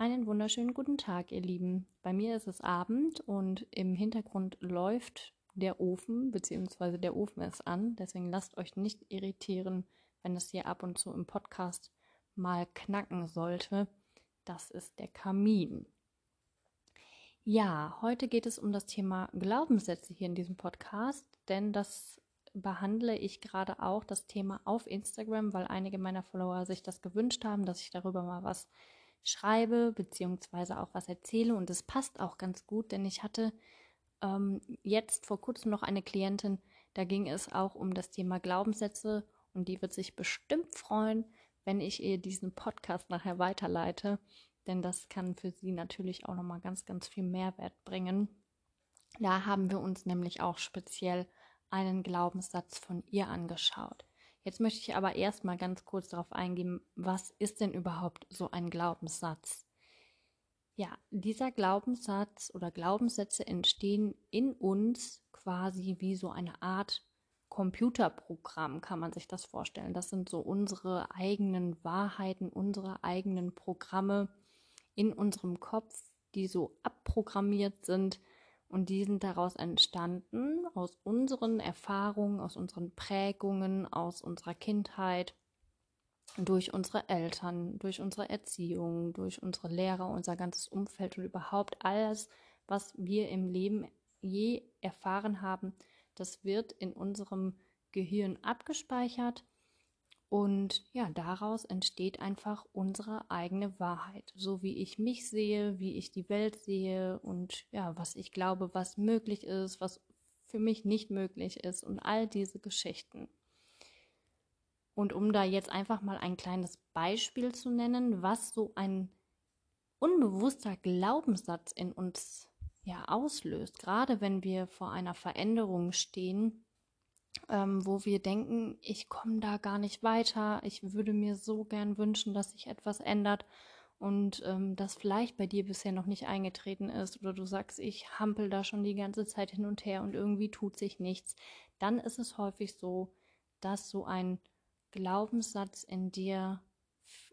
Einen wunderschönen guten Tag, ihr Lieben. Bei mir ist es Abend und im Hintergrund läuft der Ofen, beziehungsweise der Ofen ist an. Deswegen lasst euch nicht irritieren, wenn es hier ab und zu im Podcast mal knacken sollte. Das ist der Kamin. Ja, heute geht es um das Thema Glaubenssätze hier in diesem Podcast, denn das behandle ich gerade auch das Thema auf Instagram, weil einige meiner Follower sich das gewünscht haben, dass ich darüber mal was schreibe, beziehungsweise auch was erzähle. Und es passt auch ganz gut, denn ich hatte ähm, jetzt vor kurzem noch eine Klientin, da ging es auch um das Thema Glaubenssätze und die wird sich bestimmt freuen, wenn ich ihr diesen Podcast nachher weiterleite, denn das kann für sie natürlich auch nochmal ganz, ganz viel Mehrwert bringen. Da haben wir uns nämlich auch speziell einen Glaubenssatz von ihr angeschaut. Jetzt möchte ich aber erstmal ganz kurz darauf eingehen, was ist denn überhaupt so ein Glaubenssatz? Ja, dieser Glaubenssatz oder Glaubenssätze entstehen in uns quasi wie so eine Art Computerprogramm, kann man sich das vorstellen. Das sind so unsere eigenen Wahrheiten, unsere eigenen Programme in unserem Kopf, die so abprogrammiert sind und die sind daraus entstanden, aus unseren Erfahrungen, aus unseren Prägungen, aus unserer Kindheit, durch unsere Eltern, durch unsere Erziehung, durch unsere Lehrer, unser ganzes Umfeld und überhaupt alles, was wir im Leben je erfahren haben, das wird in unserem Gehirn abgespeichert und ja, daraus entsteht einfach unsere eigene Wahrheit. So wie ich mich sehe, wie ich die Welt sehe und ja, was ich glaube, was möglich ist, was für mich nicht möglich ist und all diese Geschichten. Und um da jetzt einfach mal ein kleines Beispiel zu nennen, was so ein unbewusster Glaubenssatz in uns ja auslöst, gerade wenn wir vor einer Veränderung stehen, ähm, wo wir denken, ich komme da gar nicht weiter, ich würde mir so gern wünschen, dass sich etwas ändert und ähm, das vielleicht bei dir bisher noch nicht eingetreten ist oder du sagst, ich hampel da schon die ganze Zeit hin und her und irgendwie tut sich nichts, dann ist es häufig so, dass so ein Glaubenssatz in dir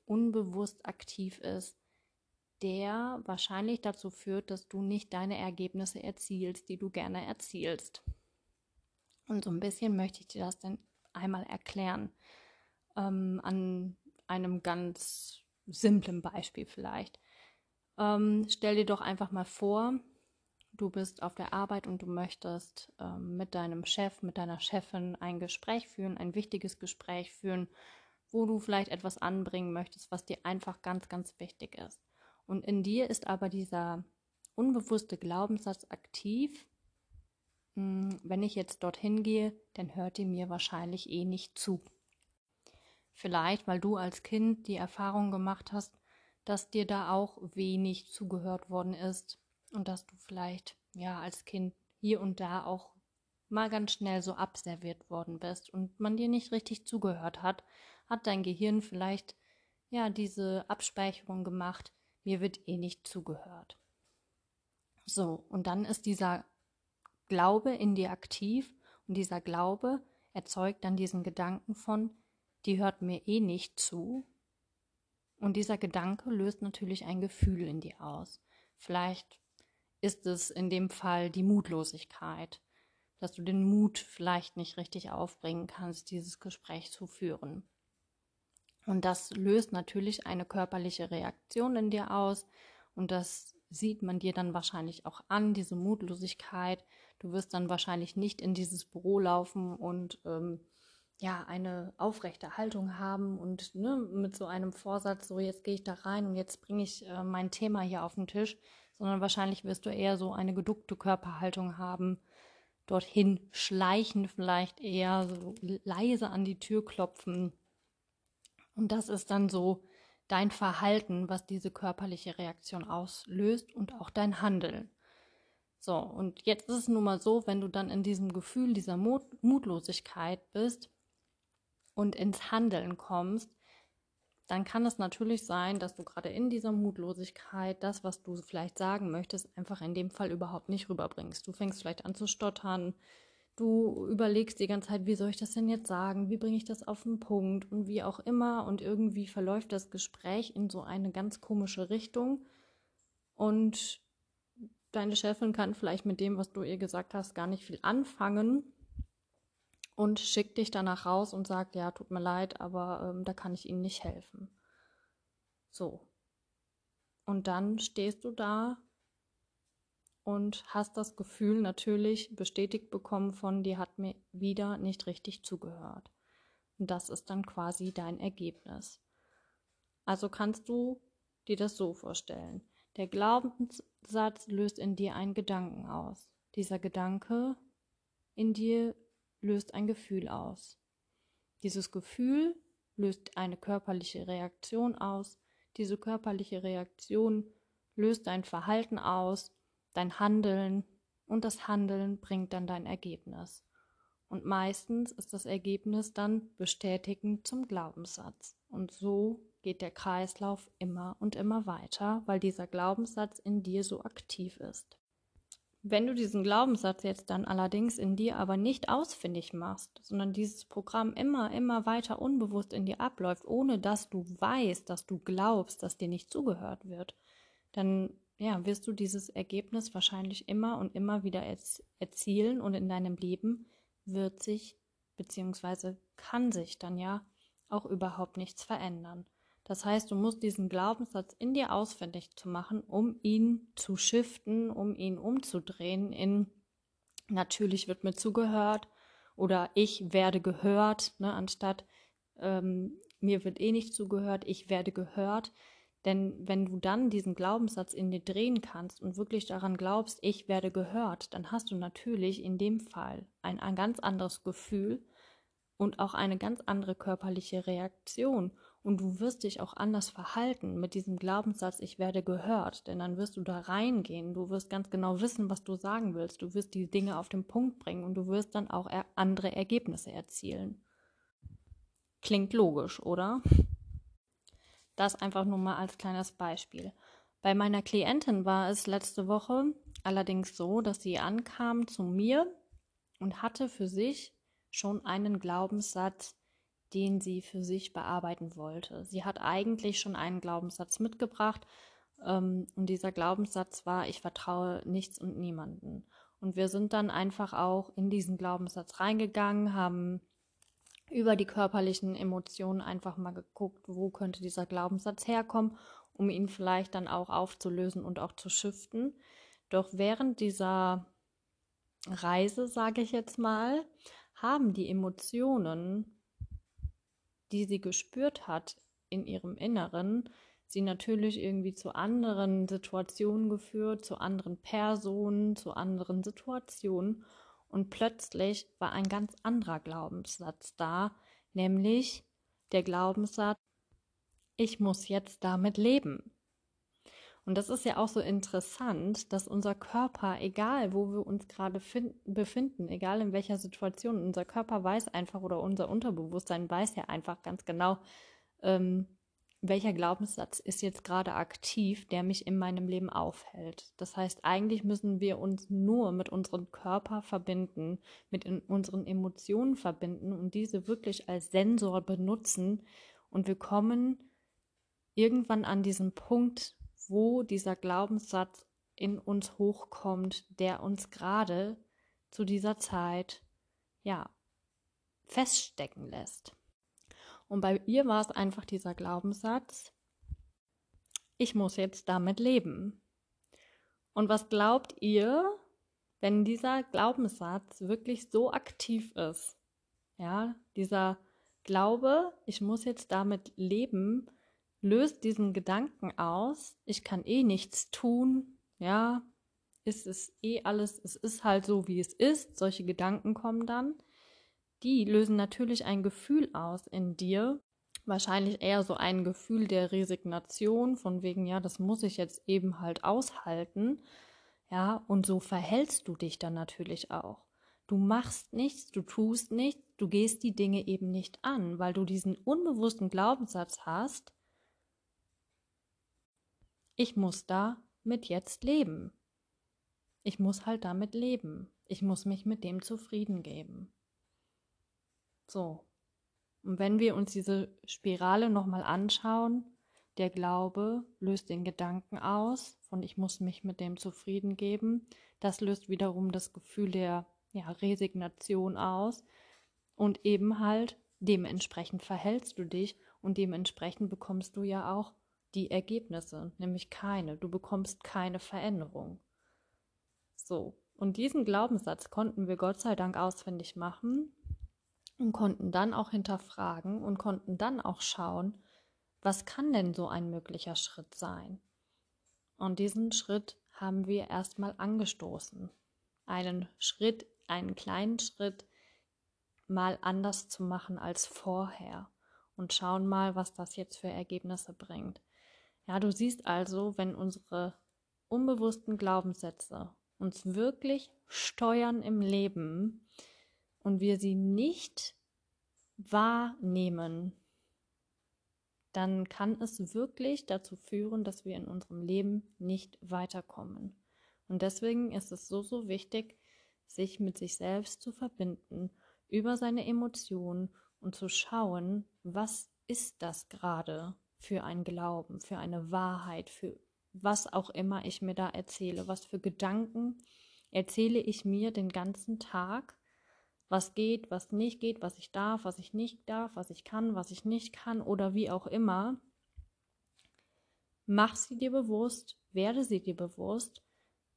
unbewusst aktiv ist, der wahrscheinlich dazu führt, dass du nicht deine Ergebnisse erzielst, die du gerne erzielst. Und so ein bisschen möchte ich dir das dann einmal erklären. Ähm, an einem ganz simplen Beispiel vielleicht. Ähm, stell dir doch einfach mal vor, du bist auf der Arbeit und du möchtest ähm, mit deinem Chef, mit deiner Chefin ein Gespräch führen, ein wichtiges Gespräch führen, wo du vielleicht etwas anbringen möchtest, was dir einfach ganz, ganz wichtig ist. Und in dir ist aber dieser unbewusste Glaubenssatz aktiv, wenn ich jetzt dorthin gehe, dann hört ihr mir wahrscheinlich eh nicht zu. Vielleicht, weil du als Kind die Erfahrung gemacht hast, dass dir da auch wenig zugehört worden ist und dass du vielleicht, ja, als Kind hier und da auch mal ganz schnell so abserviert worden bist und man dir nicht richtig zugehört hat, hat dein Gehirn vielleicht, ja, diese Abspeicherung gemacht, mir wird eh nicht zugehört. So, und dann ist dieser Glaube in dir aktiv und dieser Glaube erzeugt dann diesen Gedanken von, die hört mir eh nicht zu. Und dieser Gedanke löst natürlich ein Gefühl in dir aus. Vielleicht ist es in dem Fall die Mutlosigkeit, dass du den Mut vielleicht nicht richtig aufbringen kannst, dieses Gespräch zu führen. Und das löst natürlich eine körperliche Reaktion in dir aus und das sieht man dir dann wahrscheinlich auch an, diese Mutlosigkeit. Du wirst dann wahrscheinlich nicht in dieses Büro laufen und ähm, ja, eine aufrechte Haltung haben und ne, mit so einem Vorsatz, so jetzt gehe ich da rein und jetzt bringe ich äh, mein Thema hier auf den Tisch, sondern wahrscheinlich wirst du eher so eine geduckte Körperhaltung haben, dorthin schleichen vielleicht eher, so leise an die Tür klopfen. Und das ist dann so dein Verhalten, was diese körperliche Reaktion auslöst und auch dein Handeln. So, und jetzt ist es nun mal so, wenn du dann in diesem Gefühl dieser Mut Mutlosigkeit bist und ins Handeln kommst, dann kann es natürlich sein, dass du gerade in dieser Mutlosigkeit das, was du vielleicht sagen möchtest, einfach in dem Fall überhaupt nicht rüberbringst. Du fängst vielleicht an zu stottern, du überlegst die ganze Zeit, wie soll ich das denn jetzt sagen, wie bringe ich das auf den Punkt und wie auch immer und irgendwie verläuft das Gespräch in so eine ganz komische Richtung und deine Chefin kann vielleicht mit dem, was du ihr gesagt hast, gar nicht viel anfangen und schickt dich danach raus und sagt, ja, tut mir leid, aber ähm, da kann ich Ihnen nicht helfen. So. Und dann stehst du da und hast das Gefühl natürlich bestätigt bekommen von, die hat mir wieder nicht richtig zugehört. Und das ist dann quasi dein Ergebnis. Also kannst du dir das so vorstellen. Der Glaubenssatz löst in dir einen Gedanken aus. Dieser Gedanke in dir löst ein Gefühl aus. Dieses Gefühl löst eine körperliche Reaktion aus. Diese körperliche Reaktion löst dein Verhalten aus, dein Handeln und das Handeln bringt dann dein Ergebnis. Und meistens ist das Ergebnis dann bestätigend zum Glaubenssatz. Und so geht der Kreislauf immer und immer weiter, weil dieser Glaubenssatz in dir so aktiv ist. Wenn du diesen Glaubenssatz jetzt dann allerdings in dir aber nicht ausfindig machst, sondern dieses Programm immer, immer weiter unbewusst in dir abläuft, ohne dass du weißt, dass du glaubst, dass dir nicht zugehört wird, dann ja, wirst du dieses Ergebnis wahrscheinlich immer und immer wieder erzielen und in deinem Leben wird sich bzw. kann sich dann ja auch überhaupt nichts verändern. Das heißt, du musst diesen Glaubenssatz in dir ausfindig zu machen, um ihn zu shiften, um ihn umzudrehen in natürlich wird mir zugehört oder ich werde gehört, ne, anstatt ähm, mir wird eh nicht zugehört, ich werde gehört. Denn wenn du dann diesen Glaubenssatz in dir drehen kannst und wirklich daran glaubst, ich werde gehört, dann hast du natürlich in dem Fall ein, ein ganz anderes Gefühl und auch eine ganz andere körperliche Reaktion. Und du wirst dich auch anders verhalten mit diesem Glaubenssatz, ich werde gehört. Denn dann wirst du da reingehen, du wirst ganz genau wissen, was du sagen willst, du wirst die Dinge auf den Punkt bringen und du wirst dann auch andere Ergebnisse erzielen. Klingt logisch, oder? Das einfach nur mal als kleines Beispiel. Bei meiner Klientin war es letzte Woche allerdings so, dass sie ankam zu mir und hatte für sich schon einen Glaubenssatz, den sie für sich bearbeiten wollte. Sie hat eigentlich schon einen Glaubenssatz mitgebracht ähm, und dieser Glaubenssatz war, ich vertraue nichts und niemanden. Und wir sind dann einfach auch in diesen Glaubenssatz reingegangen, haben über die körperlichen Emotionen einfach mal geguckt, wo könnte dieser Glaubenssatz herkommen, um ihn vielleicht dann auch aufzulösen und auch zu shiften. Doch während dieser Reise, sage ich jetzt mal, haben die Emotionen, die sie gespürt hat in ihrem Inneren, sie natürlich irgendwie zu anderen Situationen geführt, zu anderen Personen, zu anderen Situationen und plötzlich war ein ganz anderer Glaubenssatz da, nämlich der Glaubenssatz, ich muss jetzt damit leben. Und das ist ja auch so interessant, dass unser Körper, egal wo wir uns gerade befinden, egal in welcher Situation, unser Körper weiß einfach oder unser Unterbewusstsein weiß ja einfach ganz genau, ähm, welcher Glaubenssatz ist jetzt gerade aktiv, der mich in meinem Leben aufhält. Das heißt, eigentlich müssen wir uns nur mit unserem Körper verbinden, mit unseren Emotionen verbinden und diese wirklich als Sensor benutzen. Und wir kommen irgendwann an diesen Punkt, wo dieser Glaubenssatz in uns hochkommt, der uns gerade zu dieser Zeit, ja, feststecken lässt. Und bei ihr war es einfach dieser Glaubenssatz, ich muss jetzt damit leben. Und was glaubt ihr, wenn dieser Glaubenssatz wirklich so aktiv ist? Ja, dieser Glaube, ich muss jetzt damit leben, löst diesen Gedanken aus, ich kann eh nichts tun, ja, ist es eh alles, es ist halt so, wie es ist, solche Gedanken kommen dann die lösen natürlich ein Gefühl aus in dir, wahrscheinlich eher so ein Gefühl der Resignation, von wegen, ja, das muss ich jetzt eben halt aushalten. Ja, und so verhältst du dich dann natürlich auch. Du machst nichts, du tust nichts, du gehst die Dinge eben nicht an, weil du diesen unbewussten Glaubenssatz hast, ich muss da mit jetzt leben. Ich muss halt damit leben. Ich muss mich mit dem zufrieden geben. So. Und wenn wir uns diese Spirale nochmal anschauen, Der Glaube löst den Gedanken aus von ich muss mich mit dem zufrieden geben. Das löst wiederum das Gefühl der ja, Resignation aus und eben halt dementsprechend verhältst du dich und dementsprechend bekommst du ja auch die Ergebnisse, nämlich keine. Du bekommst keine Veränderung. So, und diesen Glaubenssatz konnten wir Gott sei Dank auswendig machen und konnten dann auch hinterfragen und konnten dann auch schauen, was kann denn so ein möglicher Schritt sein? Und diesen Schritt haben wir erstmal angestoßen. Einen Schritt, einen kleinen Schritt mal anders zu machen als vorher und schauen mal, was das jetzt für Ergebnisse bringt. Ja, du siehst also, wenn unsere unbewussten Glaubenssätze uns wirklich steuern im Leben und wir sie nicht wahrnehmen, dann kann es wirklich dazu führen, dass wir in unserem Leben nicht weiterkommen. Und deswegen ist es so, so wichtig, sich mit sich selbst zu verbinden, über seine Emotionen und zu schauen, was ist das gerade für ein Glauben, für eine Wahrheit, für was auch immer ich mir da erzähle, was für Gedanken erzähle ich mir den ganzen Tag, was geht, was nicht geht, was ich darf, was ich nicht darf, was ich kann, was ich nicht kann oder wie auch immer. Mach sie dir bewusst, werde sie dir bewusst,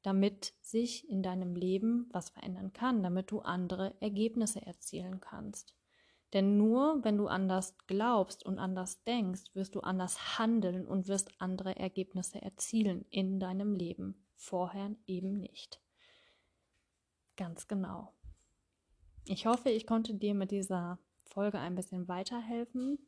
damit sich in deinem Leben was verändern kann, damit du andere Ergebnisse erzielen kannst. Denn nur wenn du anders glaubst und anders denkst, wirst du anders handeln und wirst andere Ergebnisse erzielen in deinem Leben. Vorher eben nicht. Ganz genau. Ich hoffe, ich konnte dir mit dieser Folge ein bisschen weiterhelfen.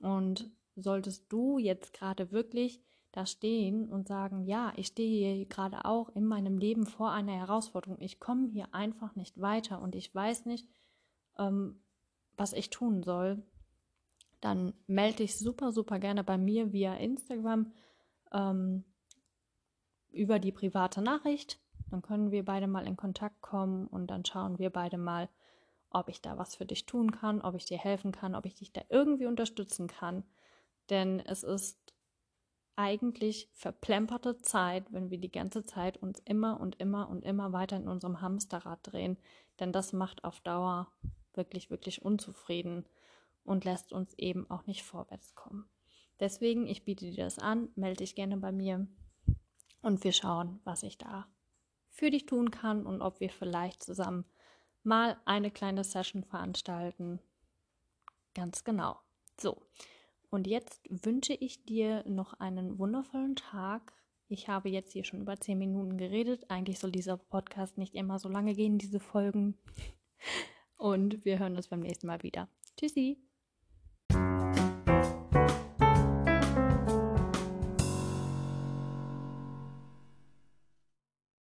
Und solltest du jetzt gerade wirklich da stehen und sagen, ja, ich stehe hier gerade auch in meinem Leben vor einer Herausforderung. Ich komme hier einfach nicht weiter und ich weiß nicht, ähm, was ich tun soll, dann melde dich super, super gerne bei mir via Instagram ähm, über die private Nachricht. Dann können wir beide mal in Kontakt kommen und dann schauen wir beide mal, ob ich da was für dich tun kann, ob ich dir helfen kann, ob ich dich da irgendwie unterstützen kann. Denn es ist eigentlich verplemperte Zeit, wenn wir die ganze Zeit uns immer und immer und immer weiter in unserem Hamsterrad drehen. Denn das macht auf Dauer wirklich, wirklich unzufrieden und lässt uns eben auch nicht vorwärts kommen. Deswegen, ich biete dir das an, melde dich gerne bei mir und wir schauen, was ich da für dich tun kann und ob wir vielleicht zusammen mal eine kleine Session veranstalten. Ganz genau. So, und jetzt wünsche ich dir noch einen wundervollen Tag. Ich habe jetzt hier schon über zehn Minuten geredet. Eigentlich soll dieser Podcast nicht immer so lange gehen, diese Folgen. Und wir hören uns beim nächsten Mal wieder. Tschüssi.